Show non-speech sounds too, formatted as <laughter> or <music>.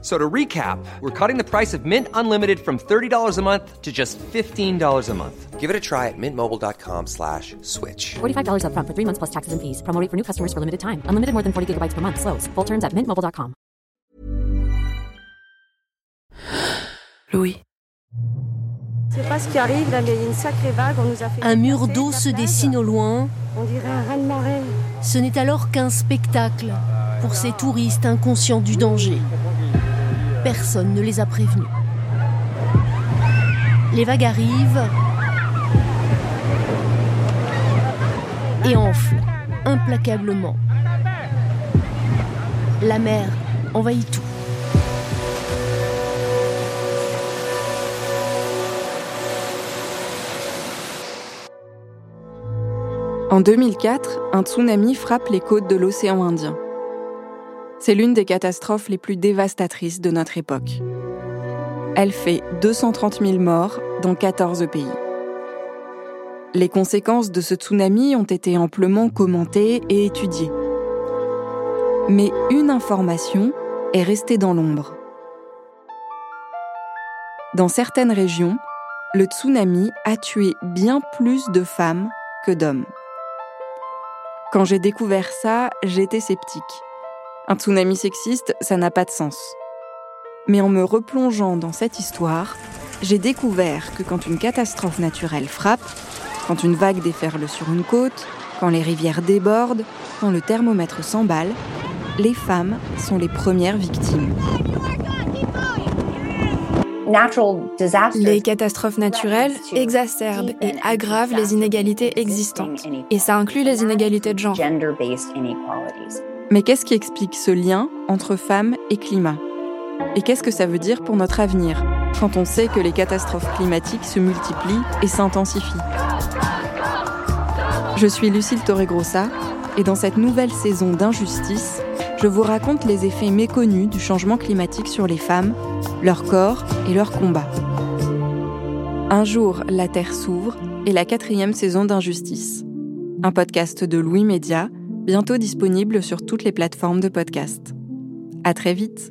So to recap, we're cutting the price of Mint Unlimited from $30 a month to just $15 a month. Give it a try at mintmobile.com slash switch. $45 upfront for three months plus taxes and fees. Promo rate for new customers for limited time. Unlimited more than 40 gigabytes per month. Slows. Full terms at mintmobile.com. <gasps> Louis. Je sais pas ce qui arrive là, mais il y a une sacrée vague. On nous a fait Un mur d'eau se dessine au loin. On dirait un raz-de-marée. Ce n'est alors qu'un spectacle pour ces touristes inconscients du danger. Personne ne les a prévenus. Les vagues arrivent et enflent implacablement. La mer envahit tout. En 2004, un tsunami frappe les côtes de l'océan Indien. C'est l'une des catastrophes les plus dévastatrices de notre époque. Elle fait 230 000 morts dans 14 pays. Les conséquences de ce tsunami ont été amplement commentées et étudiées. Mais une information est restée dans l'ombre. Dans certaines régions, le tsunami a tué bien plus de femmes que d'hommes. Quand j'ai découvert ça, j'étais sceptique. Un tsunami sexiste, ça n'a pas de sens. Mais en me replongeant dans cette histoire, j'ai découvert que quand une catastrophe naturelle frappe, quand une vague déferle sur une côte, quand les rivières débordent, quand le thermomètre s'emballe, les femmes sont les premières victimes. Les catastrophes naturelles exacerbent et aggravent les inégalités existantes. Et ça inclut les inégalités de genre. Mais qu'est-ce qui explique ce lien entre femmes et climat? Et qu'est-ce que ça veut dire pour notre avenir quand on sait que les catastrophes climatiques se multiplient et s'intensifient? Je suis Lucille Torregrossa et dans cette nouvelle saison d'Injustice, je vous raconte les effets méconnus du changement climatique sur les femmes, leur corps et leurs combats. Un jour, la Terre s'ouvre et la quatrième saison d'Injustice. Un podcast de Louis Média, bientôt disponible sur toutes les plateformes de podcast. À très vite!